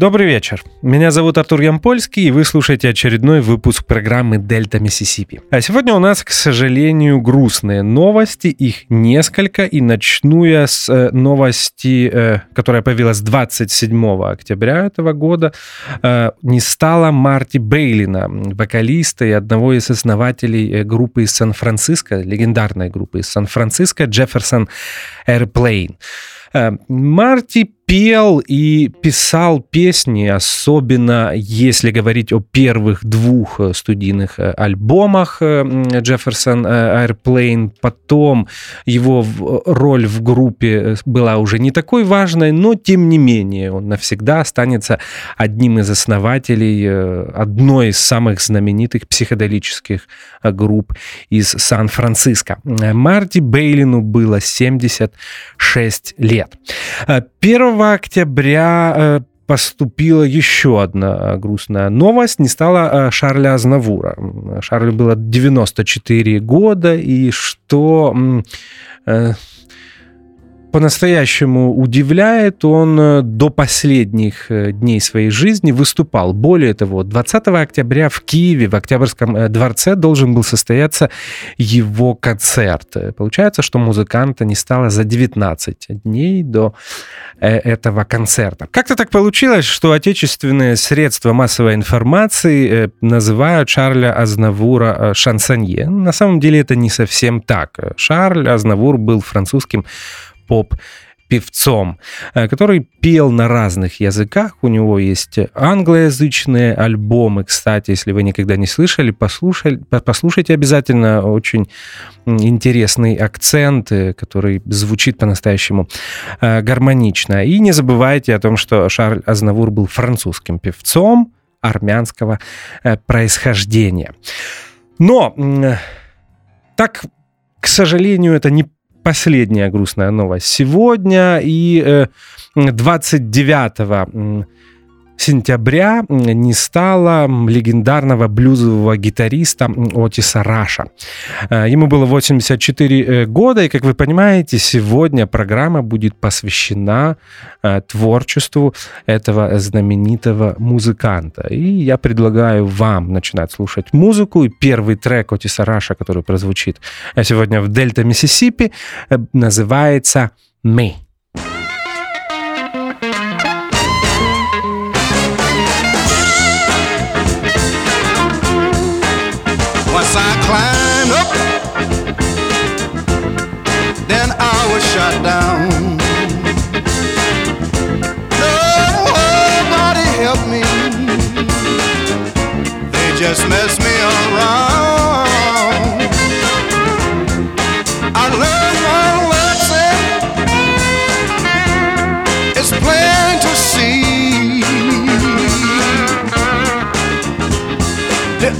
Добрый вечер. Меня зовут Артур Ямпольский, и вы слушаете очередной выпуск программы «Дельта Миссисипи». А сегодня у нас, к сожалению, грустные новости. Их несколько, и начну я с э, новости, э, которая появилась 27 октября этого года. Э, не стало Марти Бейлина, вокалиста и одного из основателей группы из Сан-Франциско, легендарной группы из Сан-Франциско, Джефферсон Airplane. Марти пел и писал песни, особенно если говорить о первых двух э, студийных э, альбомах э, Jefferson Airplane. Потом его роль в группе была уже не такой важной, но тем не менее он навсегда останется одним из основателей одной из самых знаменитых психоделических групп из Сан-Франциско. Марти Бейлину было 76 лет. 1 октября э, поступила еще одна грустная новость. Не стало э, Шарля Азнавура. Шарлю было 94 года, и что э, по-настоящему удивляет, он э, до последних э, дней своей жизни выступал. Более того, 20 октября в Киеве, в Октябрьском э, дворце, должен был состояться его концерт. Получается, что музыканта не стало за 19 дней до этого концерта. Как-то так получилось, что отечественные средства массовой информации называют Шарля Азнавура шансонье. На самом деле это не совсем так. Шарль Азнавур был французским поп певцом, э, который пел на разных языках. У него есть англоязычные альбомы, кстати, если вы никогда не слышали, послушали, послушайте обязательно очень интересный акцент, э, который звучит по-настоящему э, гармонично. И не забывайте о том, что Шарль Азнавур был французским певцом армянского происхождения. Но так, к сожалению, это не последняя грустная новость сегодня. И 29 э, сентября не стало легендарного блюзового гитариста Отиса Раша. Э, ему было 84 э, года, и, как вы понимаете, сегодня программа будет посвящена э, творчеству этого знаменитого музыканта. И я предлагаю вам начинать слушать музыку. И первый трек Отиса Раша, который прозвучит сегодня в Дельта, Миссисипи, называется «Me». Just messed me around. I learned one lesson. It's plain to see. The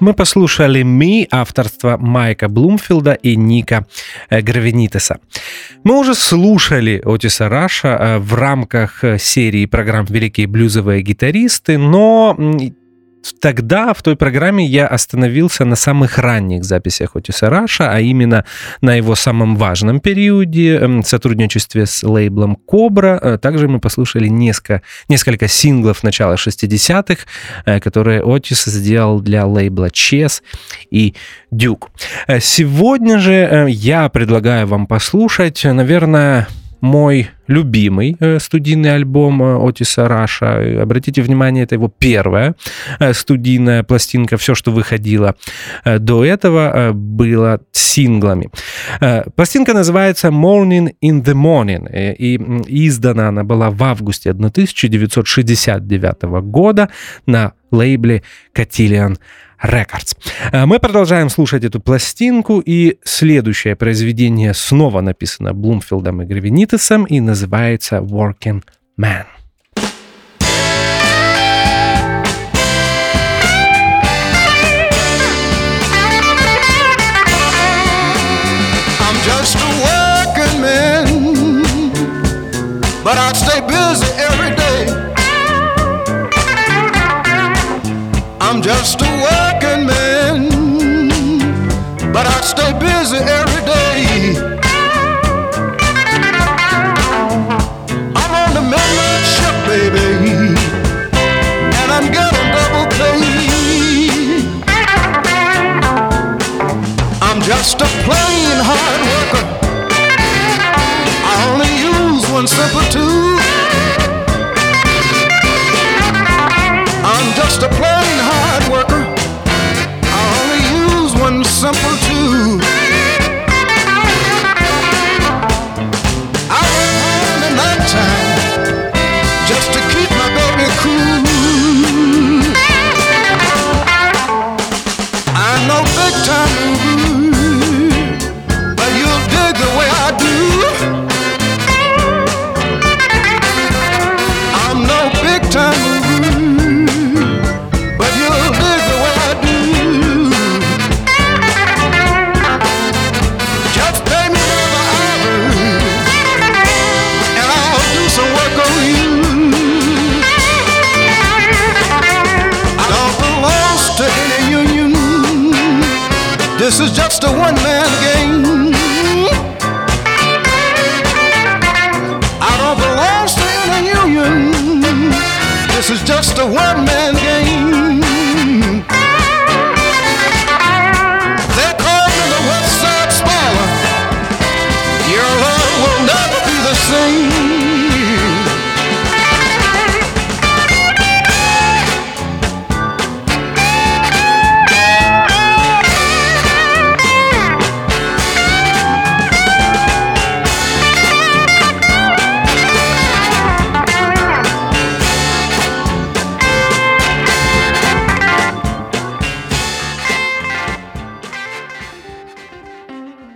Мы послушали «Me» авторства Майка Блумфилда и Ника э, Гравенитеса. Мы уже слушали Отиса Раша э, в рамках э, серии программ «Великие блюзовые гитаристы», но Тогда в той программе я остановился на самых ранних записях Отиса Раша, а именно на его самом важном периоде эм, сотрудничестве с лейблом Cobra. Э, также мы послушали несколько, несколько синглов начала 60-х, э, которые Отис сделал для лейбла Chess и Duke. Э, сегодня же я предлагаю вам послушать, наверное, мой любимый э, студийный альбом э, Отиса Раша. Обратите внимание, это его первая э, студийная пластинка. Все, что выходило до этого, было синглами. Пластинка называется Mourning in the Morning. И издана она была в августе 1969 года на лейбле Cotillion Records. Э, мы продолжаем слушать эту пластинку, и следующее произведение снова написано Блумфилдом и Гравенитесом и называется «Working Man». just a working man, but I just a plain hard worker. I only use one simple tool. I'm just a plain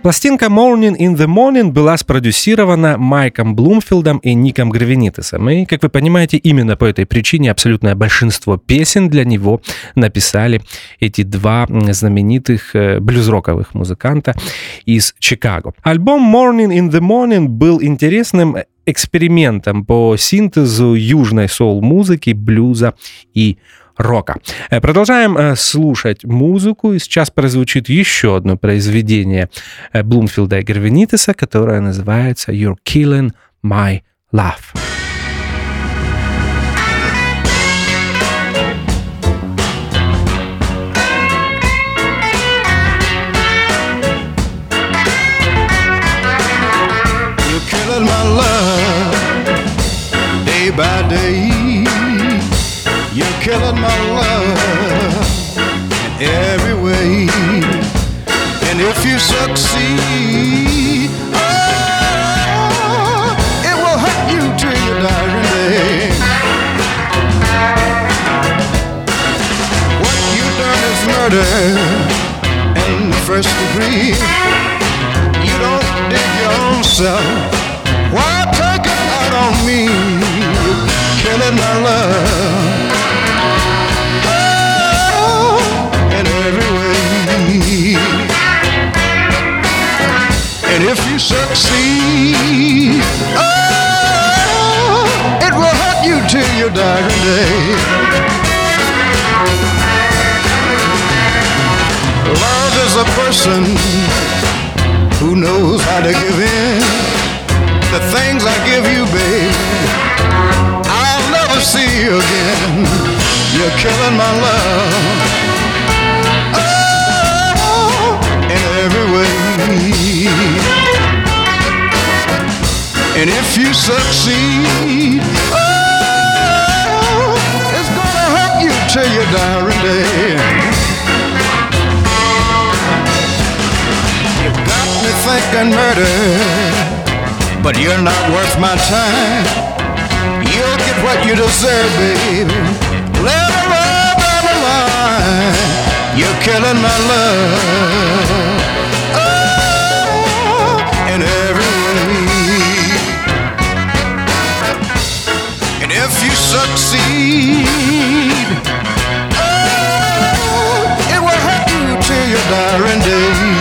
Пластинка Morning in the Morning была спродюсирована Майком Блумфилдом и Ником Гравенитесом. И, как вы понимаете, именно по этой причине абсолютное большинство песен для него написали эти два знаменитых э, блюз-роковых музыканта из Чикаго. Альбом Morning in the Morning был интересным экспериментом по синтезу южной соул-музыки, блюза и рока. Э, продолжаем э, слушать музыку, и сейчас прозвучит еще одно произведение э, Блумфилда и Гервенитеса, которое называется «You're Killing My Love». my love You're killing my love in every way. And if you succeed, oh, it will hurt you till your dying day. What you done is murder in the first degree. You don't dig your own self. Why take it out on me? You're killing my love. You succeed, oh, it will hurt you till your dying day. Love is a person who knows how to give in. The things I give you, babe, I'll never see you again. You're killing my love. And if you succeed, oh, it's gonna hurt you till your dying day. You got me thinking murder, but you're not worth my time. You'll get what you deserve, baby. Let her down the line. You're killing my love. Succeed, oh, it will you till your dying day.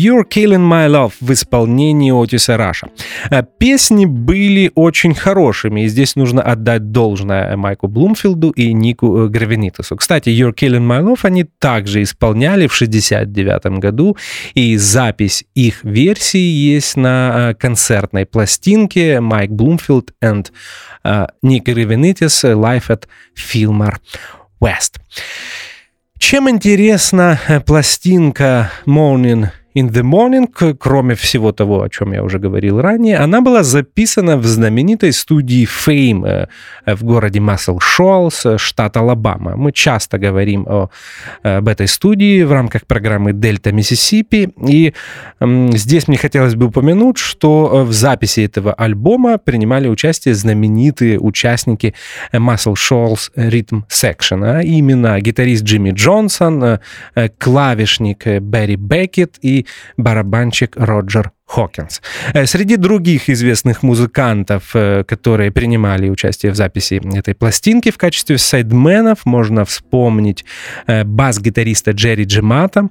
You're Killing My Love в исполнении Отиса Раша. Э, Песни были очень хорошими, и здесь нужно отдать должное Майку Блумфилду и Нику э, Гравенитасу. Кстати, You're Killing My Love они также исполняли в 69 году, и запись их версии есть на э, концертной пластинке Майк Блумфилд и Ник Гравенитас Live at Fillmore West. Чем интересна пластинка Morning in the Morning, кроме всего того, о чем я уже говорил ранее, она была записана в знаменитой студии Fame э, в городе Массел Шолс, штат Алабама. Мы часто говорим о, об этой студии в рамках программы Дельта Миссисипи. И здесь мне хотелось бы упомянуть, что в записи этого альбома принимали участие знаменитые участники Массел Шолс Rhythm Section, а именно гитарист Джимми Джонсон, э, клавишник Берри Беккет и барабанщик Роджер Хокинс. Э, среди других известных музыкантов, э, которые принимали участие в записи этой пластинки в качестве сайдменов, можно вспомнить э, бас-гитариста Джерри Джемата,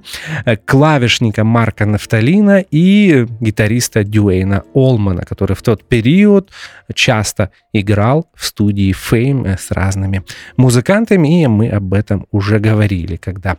клавишника Марка Нафталина и гитариста Дюэйна Олмана, который в тот период часто играл в студии Fame с разными музыкантами, и мы об этом уже говорили, когда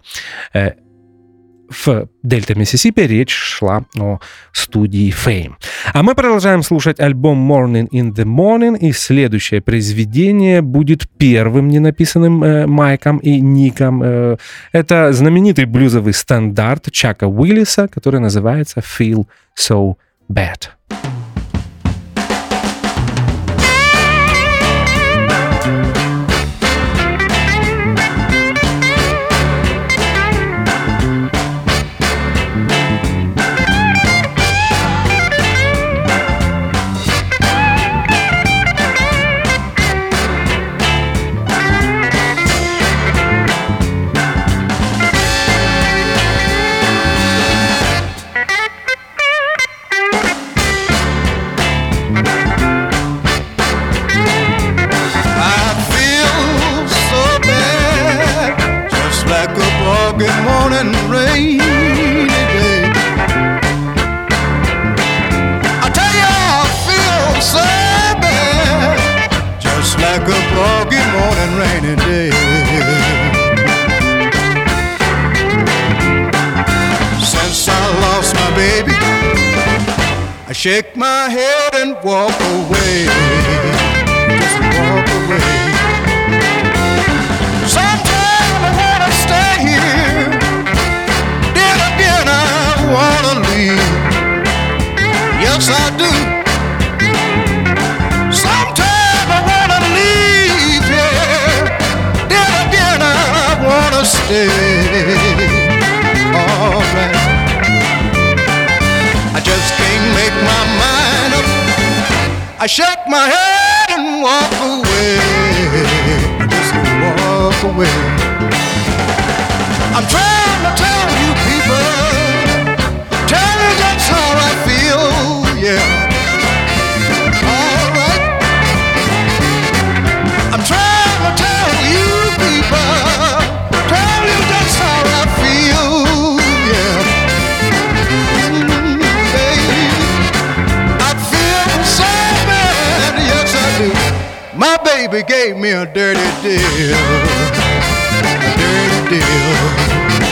в Дельта Миссисипи речь шла о студии Fame. А мы продолжаем слушать альбом Morning in the Morning, и следующее произведение будет первым не написанным э, Майком и Ником. Э, это знаменитый блюзовый стандарт Чака Уиллиса, который называется Feel So Bad. shake my head and walk away. Just walk away. Sometimes I wanna stay here, then again I wanna leave. Yes, I do. Sometimes I wanna leave, yeah, then again I wanna stay. I shake my head and walk away. Baby gave me a dirty deal, a dirty deal.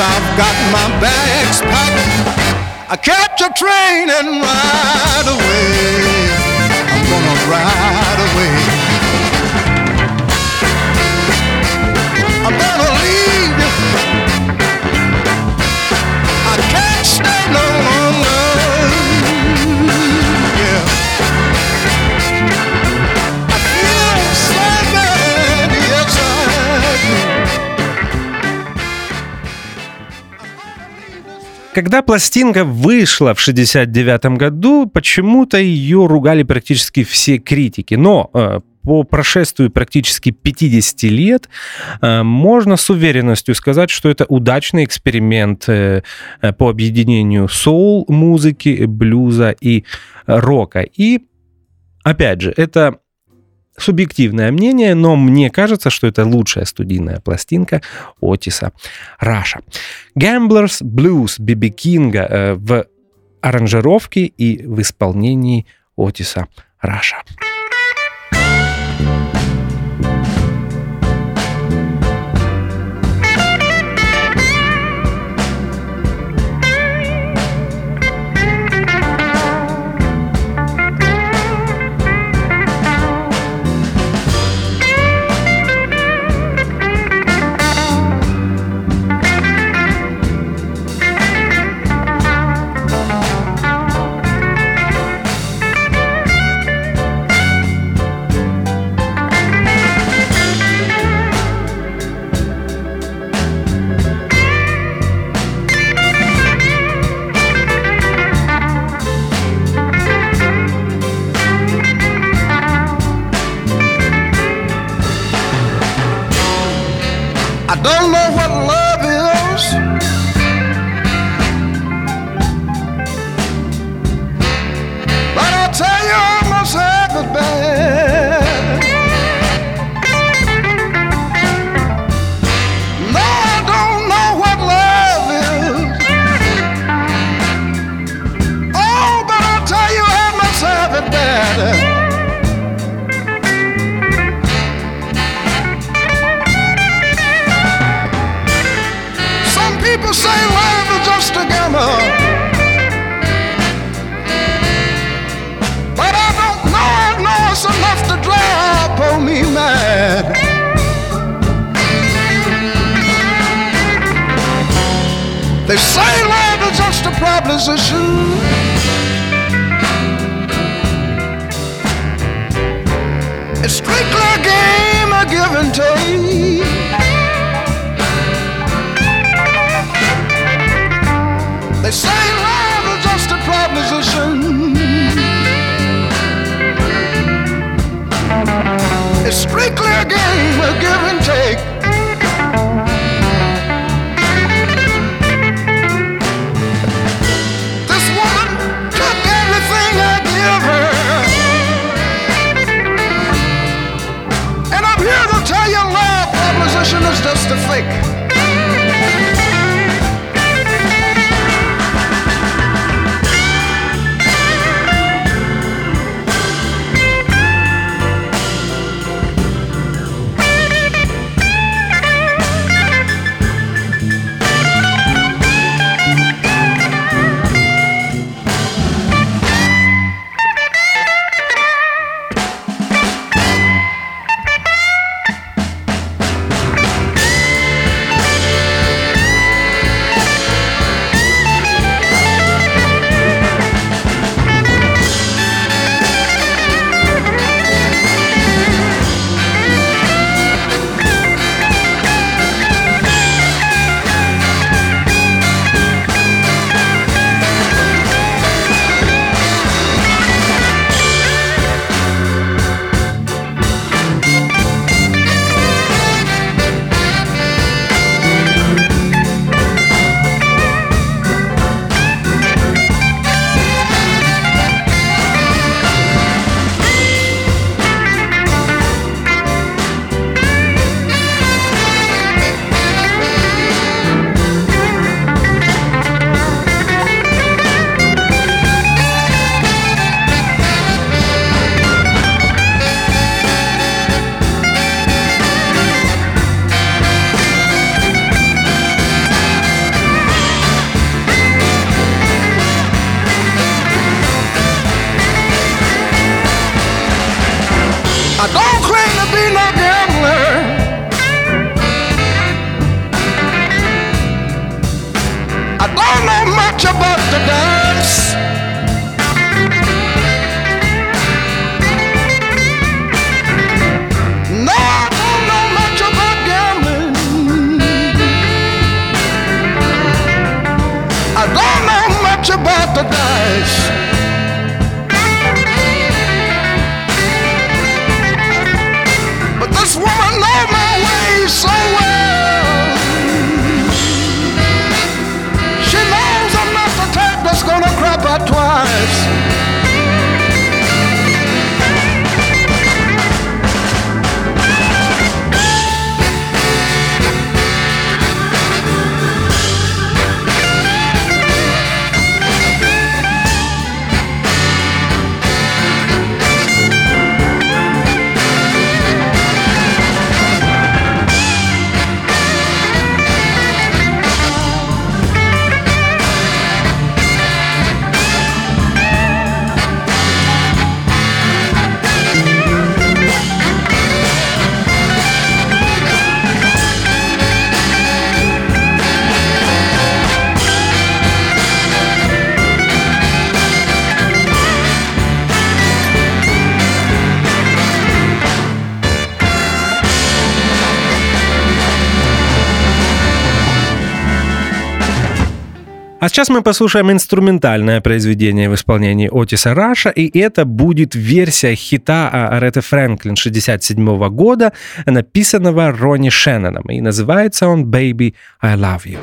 I've got my bags packed, I catch a train and ride away. I'm gonna ride away. I'm gonna leave you. I can't stay no Когда пластинка вышла в 69 году, почему-то ее ругали практически все критики. Но э, по прошествию практически 50 лет э, можно с уверенностью сказать, что это удачный эксперимент э, э, по объединению соул-музыки, блюза и рока. И, опять же, это субъективное мнение, но мне кажется, что это лучшая студийная пластинка Отиса Раша. Gambler's Blues Биби Кинга э, в аранжировке и в исполнении Отиса Раша. I não long, сейчас мы послушаем инструментальное произведение в исполнении Отиса Раша, и это будет версия хита Аретты Фрэнклин 67 года, написанного Ронни Шенноном, и называется он «Baby, I love you».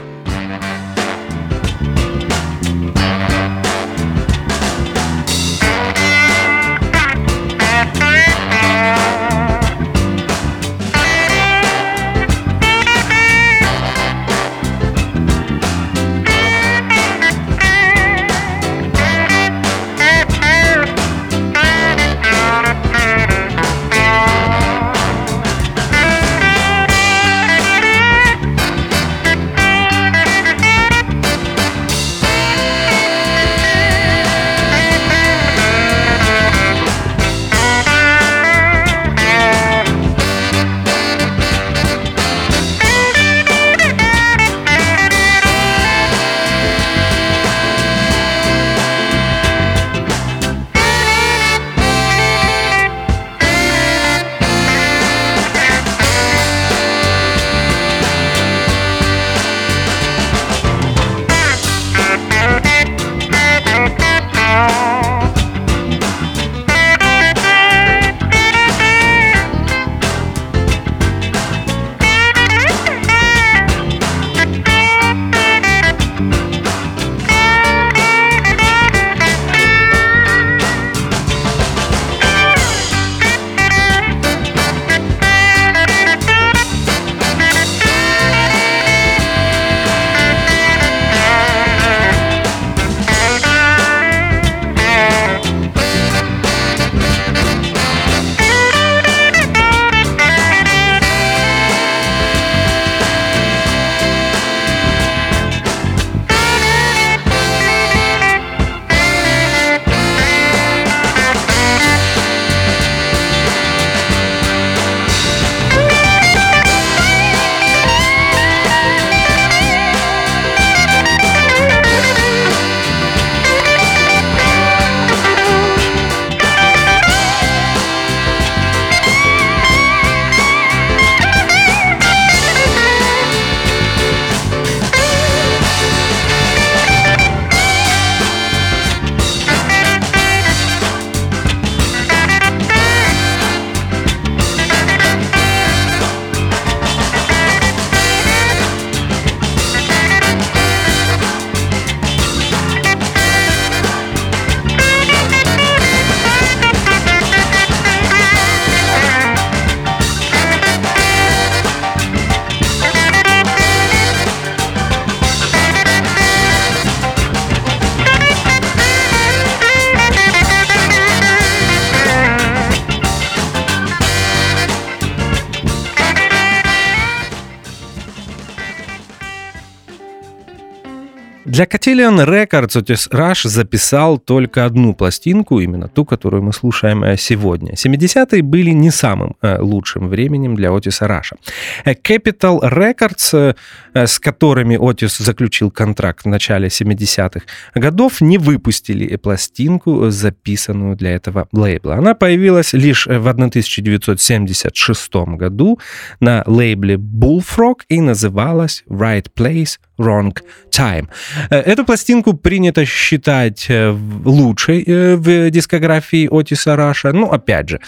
Для Cotillion Records Otis Rush записал только одну пластинку, именно ту, которую мы слушаем э, сегодня. 70-е были не самым э, лучшим временем для Отиса Раша. Capital Records, с которыми Отис заключил контракт в начале 70-х годов, не выпустили пластинку, записанную для этого лейбла. Она появилась лишь в 1976 году на лейбле Bullfrog и называлась Right Place, Wrong Time. Э, эту пластинку принято считать э, лучшей э, в дискографии Отиса Раша. Ну, опять же,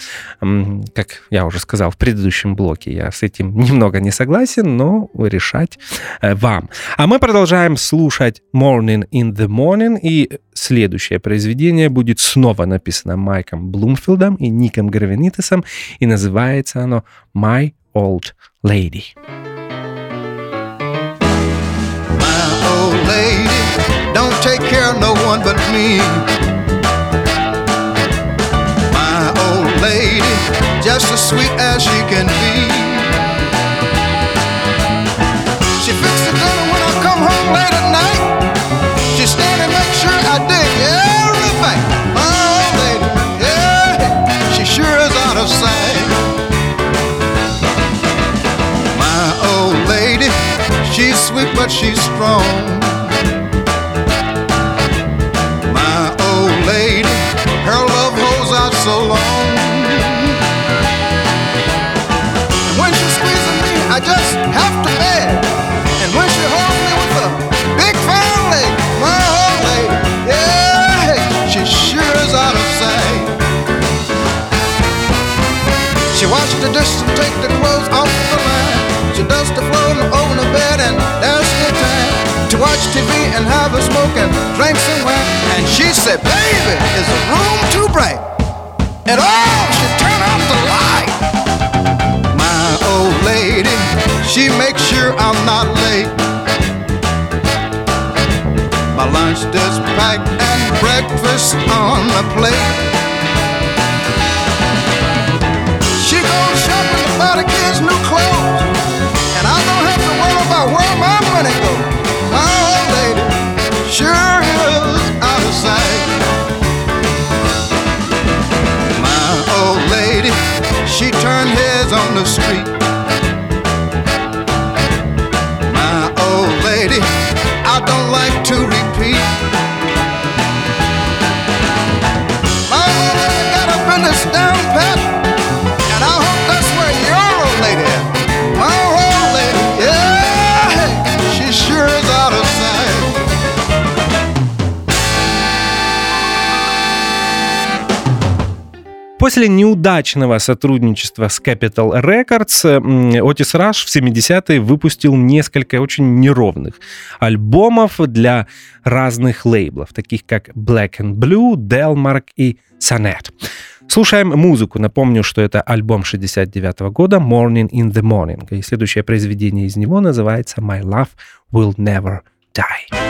как я уже сказал в предыдущем блоке, я с этим немного не согласен, но решать вам. А мы продолжаем слушать Morning in the Morning, и следующее произведение будет снова написано Майком Блумфилдом и Ником Гравенитесом, и называется оно My Old Lady. old lady don't take care of no one but me. My old lady, just as sweet as she can be. She fixes the dinner when I come home late at night. She stand and make sure I dig everything. My old lady, yeah, she sure is out of sight. My old lady, she's sweet but she's strong. So long. When she squeezes me, I just have to beg. And when she holds me with a big family, my old lady, yeah, she sure is out of sight. She washes the dishes and takes the clothes off the line. She does the floor and over the bed, and there's the time to watch TV and have a smoke and drink some wine. And she said, baby, is the room too bright? At all should turn off the light. My old lady, she makes sure I'm not late. My lunch is packed and breakfast on the plate. She goes shopping buy the kids new clothes, and I don't have to worry about where my money goes. Street. После неудачного сотрудничества с Capital Records Otis Rush в 70-е выпустил несколько очень неровных альбомов для разных лейблов, таких как Black and Blue, Delmark и Sonnet. Слушаем музыку. Напомню, что это альбом 69 -го года Morning in the Morning. И следующее произведение из него называется My Love Will Never Die.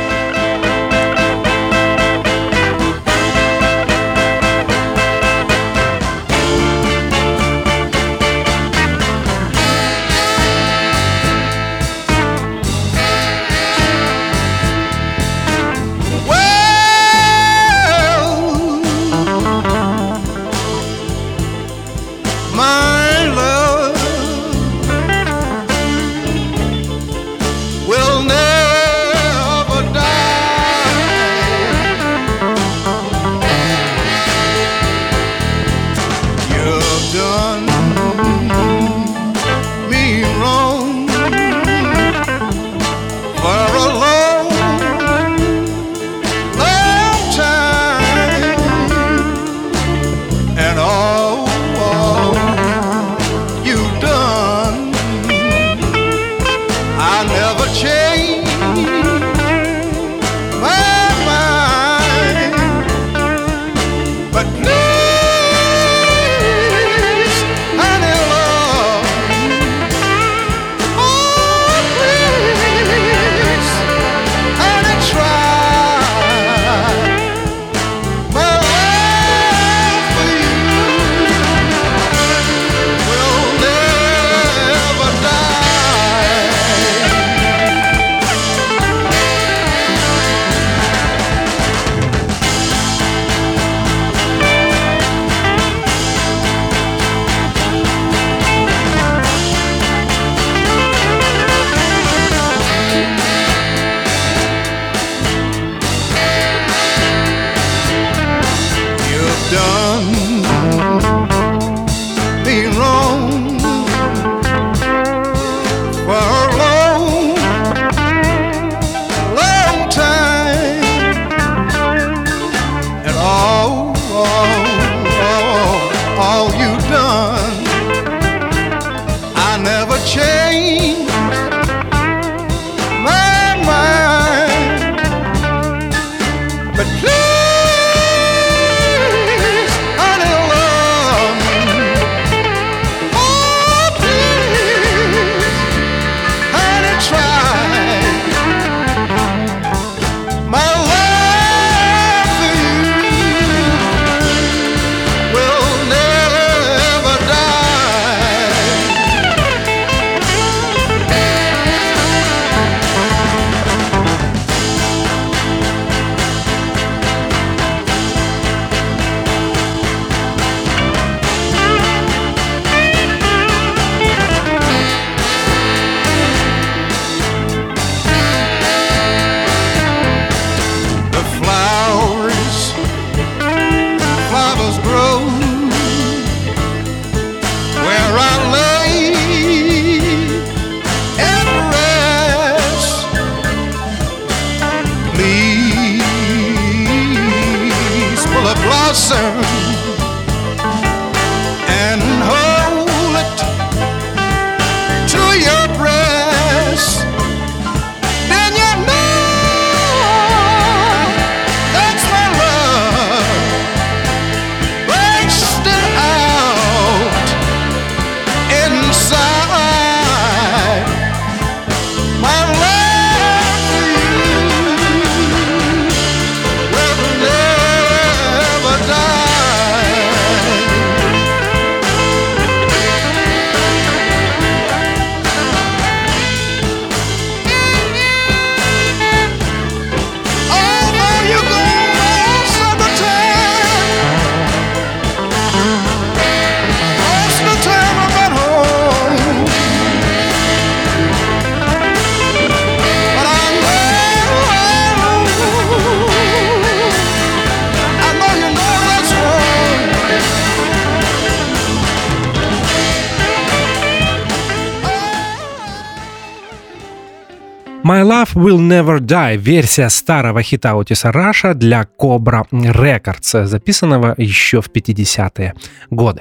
My Love Will Never Die – версия старого хита Отиса Раша для Cobra Records, записанного еще в 50-е годы.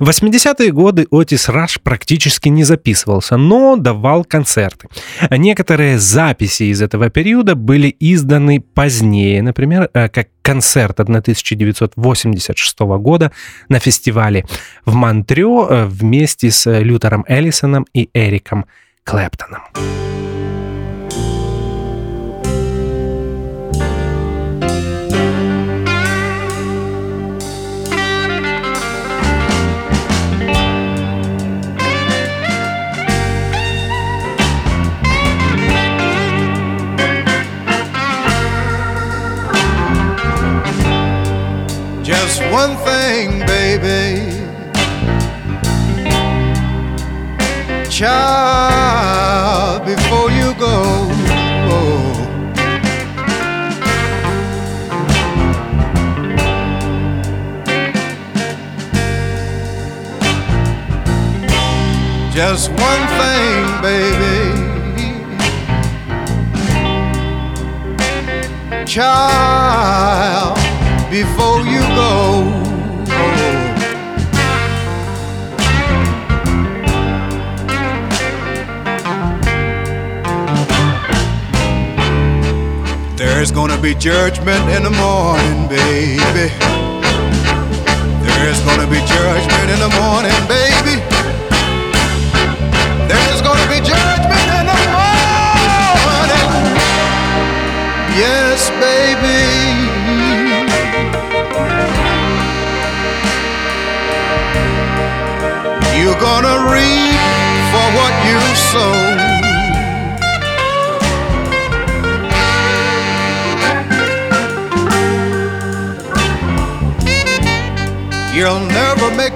В 80-е годы Отис Раш практически не записывался, но давал концерты. Некоторые записи из этого периода были изданы позднее, например, э, как концерт 1986 года на фестивале в Монтрео э, вместе с Лютером Эллисоном и Эриком Клэптоном. One thing, baby. Child, before you go. Just one thing, baby. Child, before you go. There's gonna be judgment in the morning, baby. There's gonna be judgment in the morning,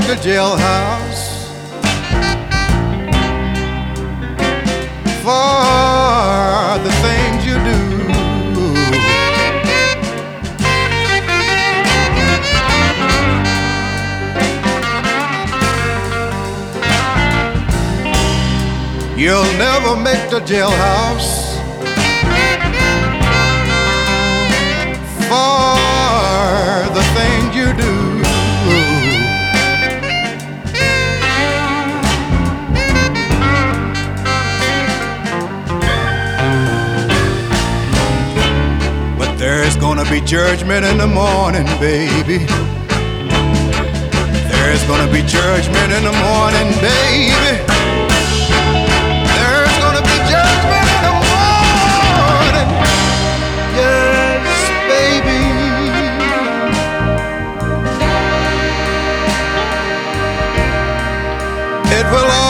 the jailhouse for the things you do. You'll never make the jailhouse be judgment in the morning, baby. There's gonna be judgment in the morning, baby. There's gonna be judgment in the morning. Yes, baby. It will all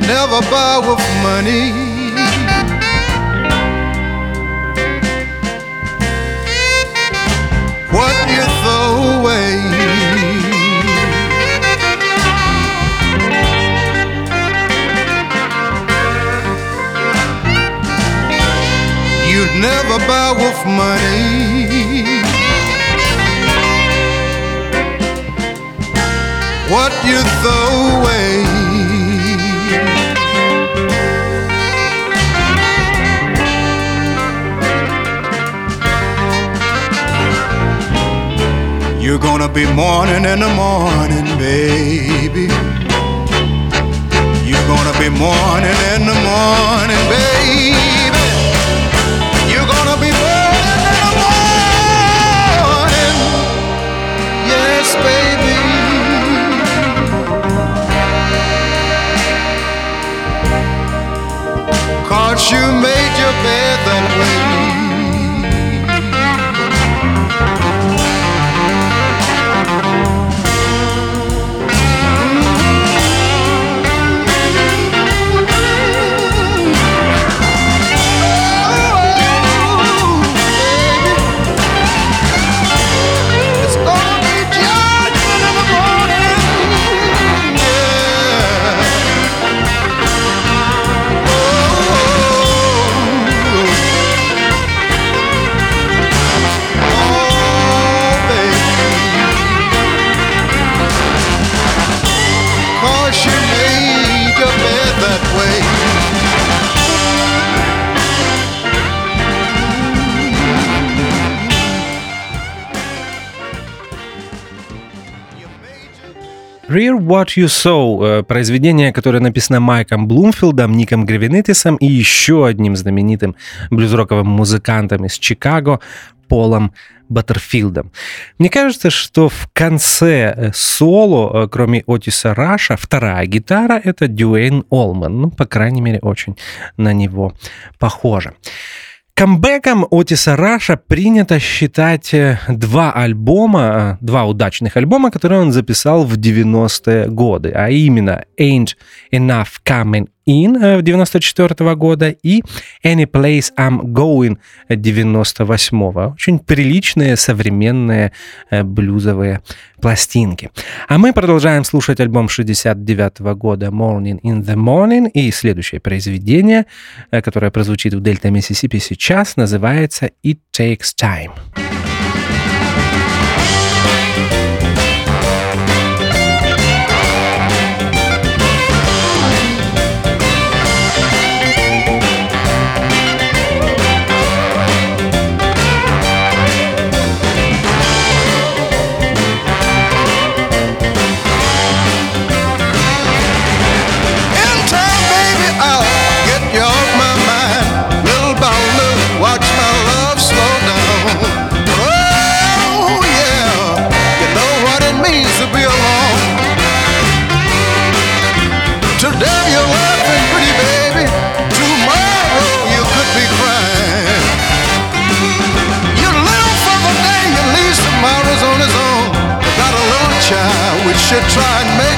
never buy with money. What you throw away. You never buy with money. What you throw gonna be mourning in the morning, baby. You're gonna be mourning in the morning, baby. You're gonna be mourning in the morning. Yes, baby. Cause you made your bed that way. Reap What You Sow, э, произведение, которое написано Майком Блумфилдом, Ником Гравенитесом и еще одним знаменитым блюзроковым музыкантом из Чикаго Полом Баттерфилдом. Мне кажется, что в конце э, соло, э, кроме Отиса Раша, вторая гитара — это Дюэйн Олман. Ну, по крайней мере, очень на него похоже. Камбэком Отиса Раша принято считать э, два альбома, э, два удачных альбома, которые он записал в 90-е годы, а именно Ain't Enough Coming In 94 э, года и Any Place I'm Going 98 -го. Очень приличные современные блюзовые пластинки. А мы продолжаем слушать альбом 69 -го года Morning in the Morning и следующее произведение, которое прозвучит в Дельта Миссисипи сейчас, называется It Takes Time. Should try and make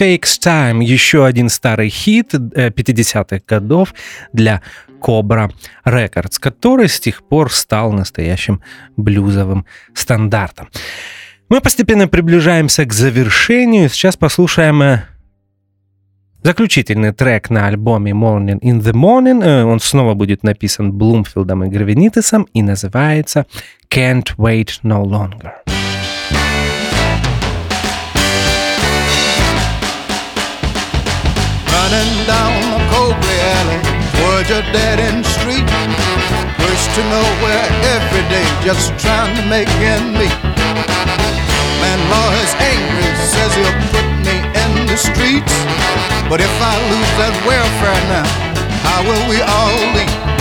Takes Time, еще один старый хит 50-х э, годов для Cobra Records, который с тех пор стал настоящим блюзовым стандартом. Мы постепенно приближаемся к завершению. Сейчас послушаем э, заключительный трек на альбоме Morning in the Morning. Э, он снова будет написан Блумфилдом и Гравенитесом и называется Can't Wait No Longer. Running down the Cobley Alley towards your dead-end street Push to nowhere every day, just trying to make ends meet Landlord is angry, says he'll put me in the streets. But if I lose that welfare now, how will we all eat?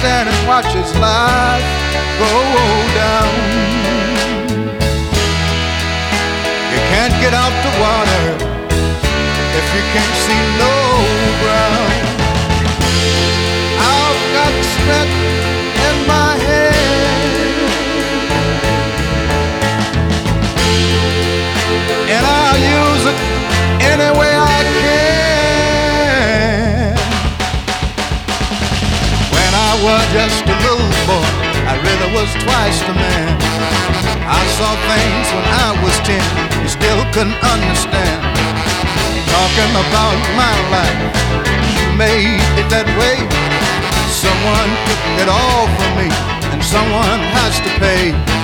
Stand and watch his life go down. You can't get out the water if you can't see no just a little boy, I really was twice the man. I saw things when I was ten, you still couldn't understand. Talking about my life, you made it that way. Someone took it all from me, and someone has to pay.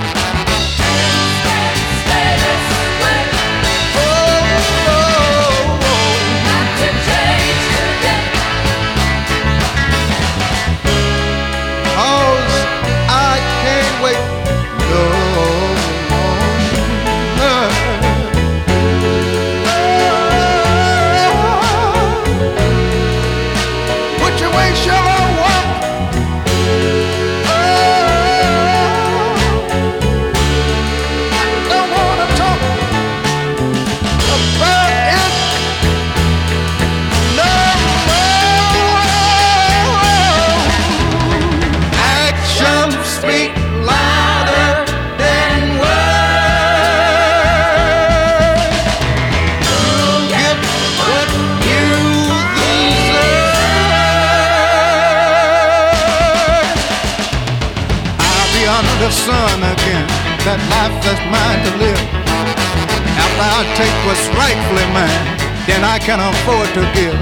Can afford to give.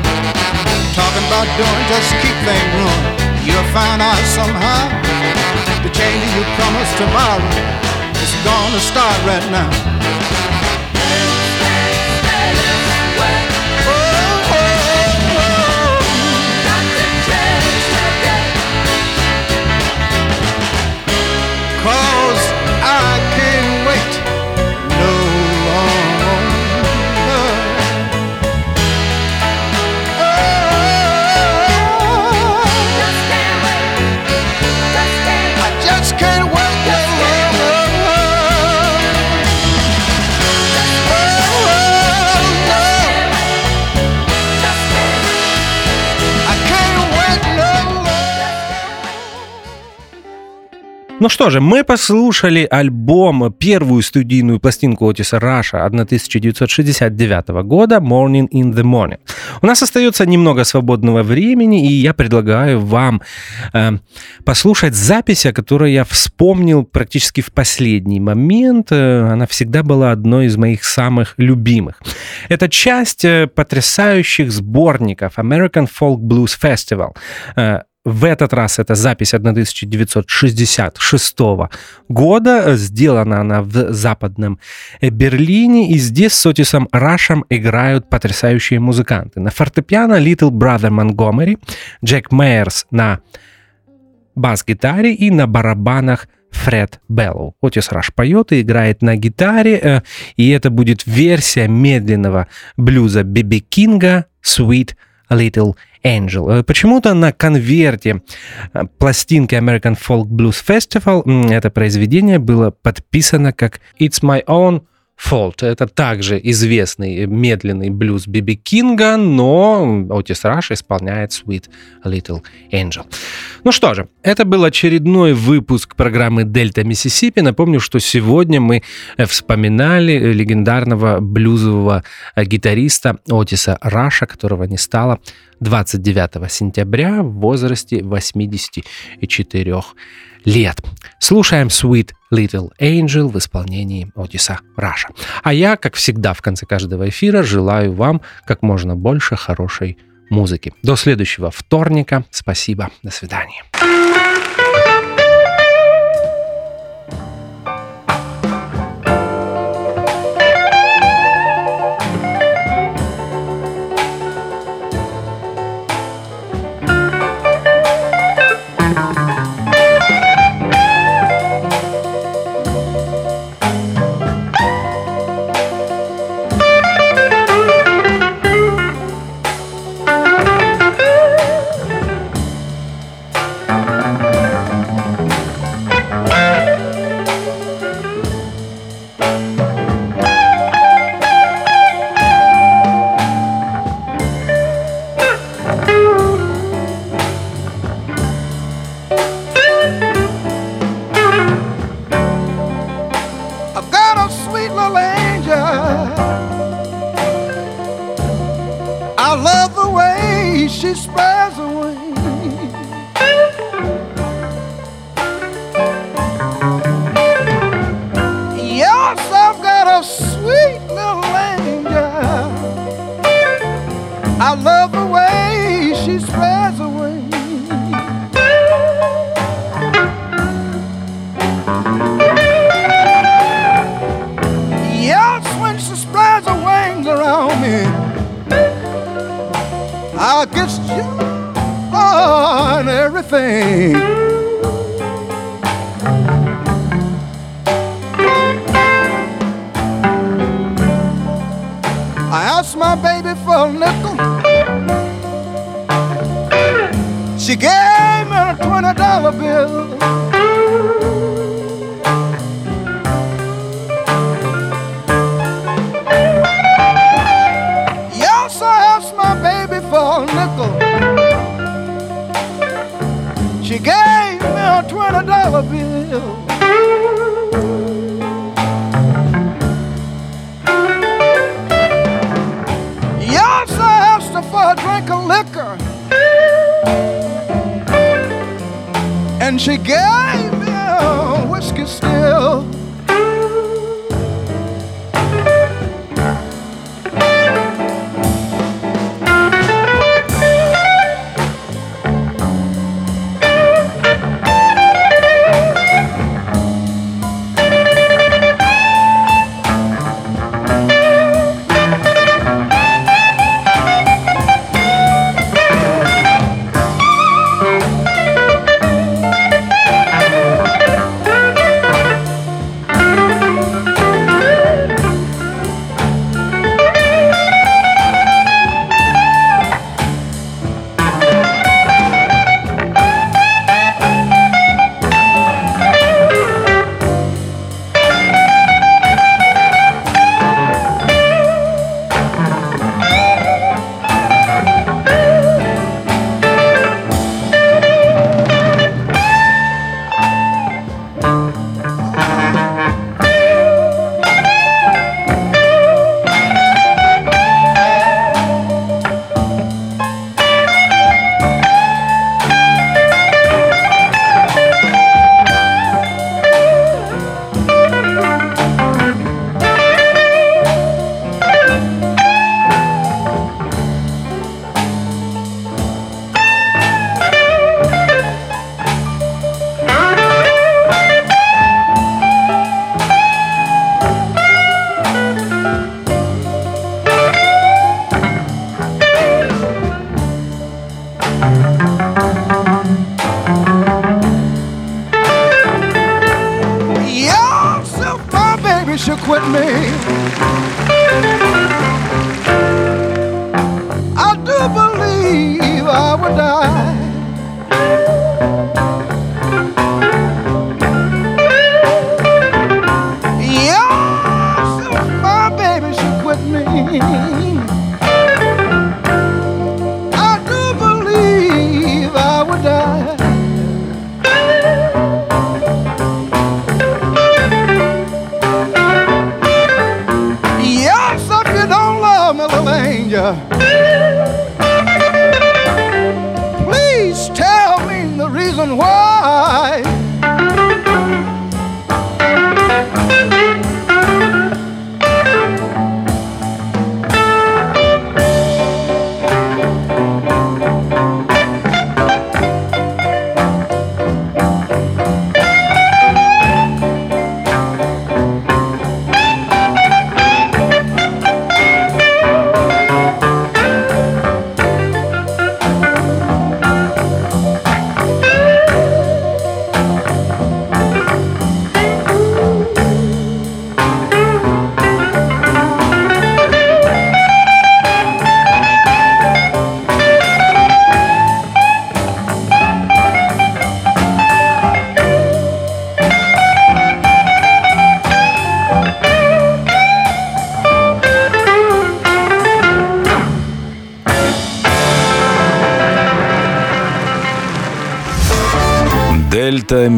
Talking about doing just keep things running. You'll find out somehow the change you promised tomorrow is gonna start right now. can Ну что же, мы послушали альбом, первую студийную пластинку Отиса Раша 1969 года «Morning in the Morning». У нас остается немного свободного времени, и я предлагаю вам э, послушать запись, о которой я вспомнил практически в последний момент. Э, она всегда была одной из моих самых любимых. Это часть э, потрясающих сборников American Folk Blues Festival э, в этот раз это запись 1966 года. Сделана она в западном Берлине. И здесь с Отисом Рашем играют потрясающие музыканты. На фортепиано Little Brother Montgomery, Джек Мейерс на бас-гитаре и на барабанах Фред Беллоу. Отис Раш поет и играет на гитаре, э, и это будет версия медленного блюза Биби Кинга «Sweet Little Angel. Почему-то на конверте пластинки American Folk Blues Festival это произведение было подписано как It's My Own Fault. Это также известный медленный блюз Биби Кинга, но Отис Раш исполняет Sweet Little Angel. Ну что же, это был очередной выпуск программы «Дельта Миссисипи». Напомню, что сегодня мы вспоминали легендарного блюзового гитариста Отиса Раша, которого не стало 29 сентября в возрасте 84 лет. Слушаем Sweet Little Angel в исполнении Отиса Раша. А я, как всегда, в конце каждого эфира желаю вам как можно больше хорошей музыки. До следующего вторника. Спасибо. До свидания.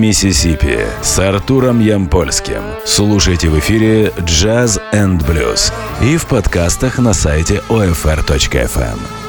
Миссисипи с Артуром Ямпольским. Слушайте в эфире Jazz and Blues и в подкастах на сайте OFR.FM.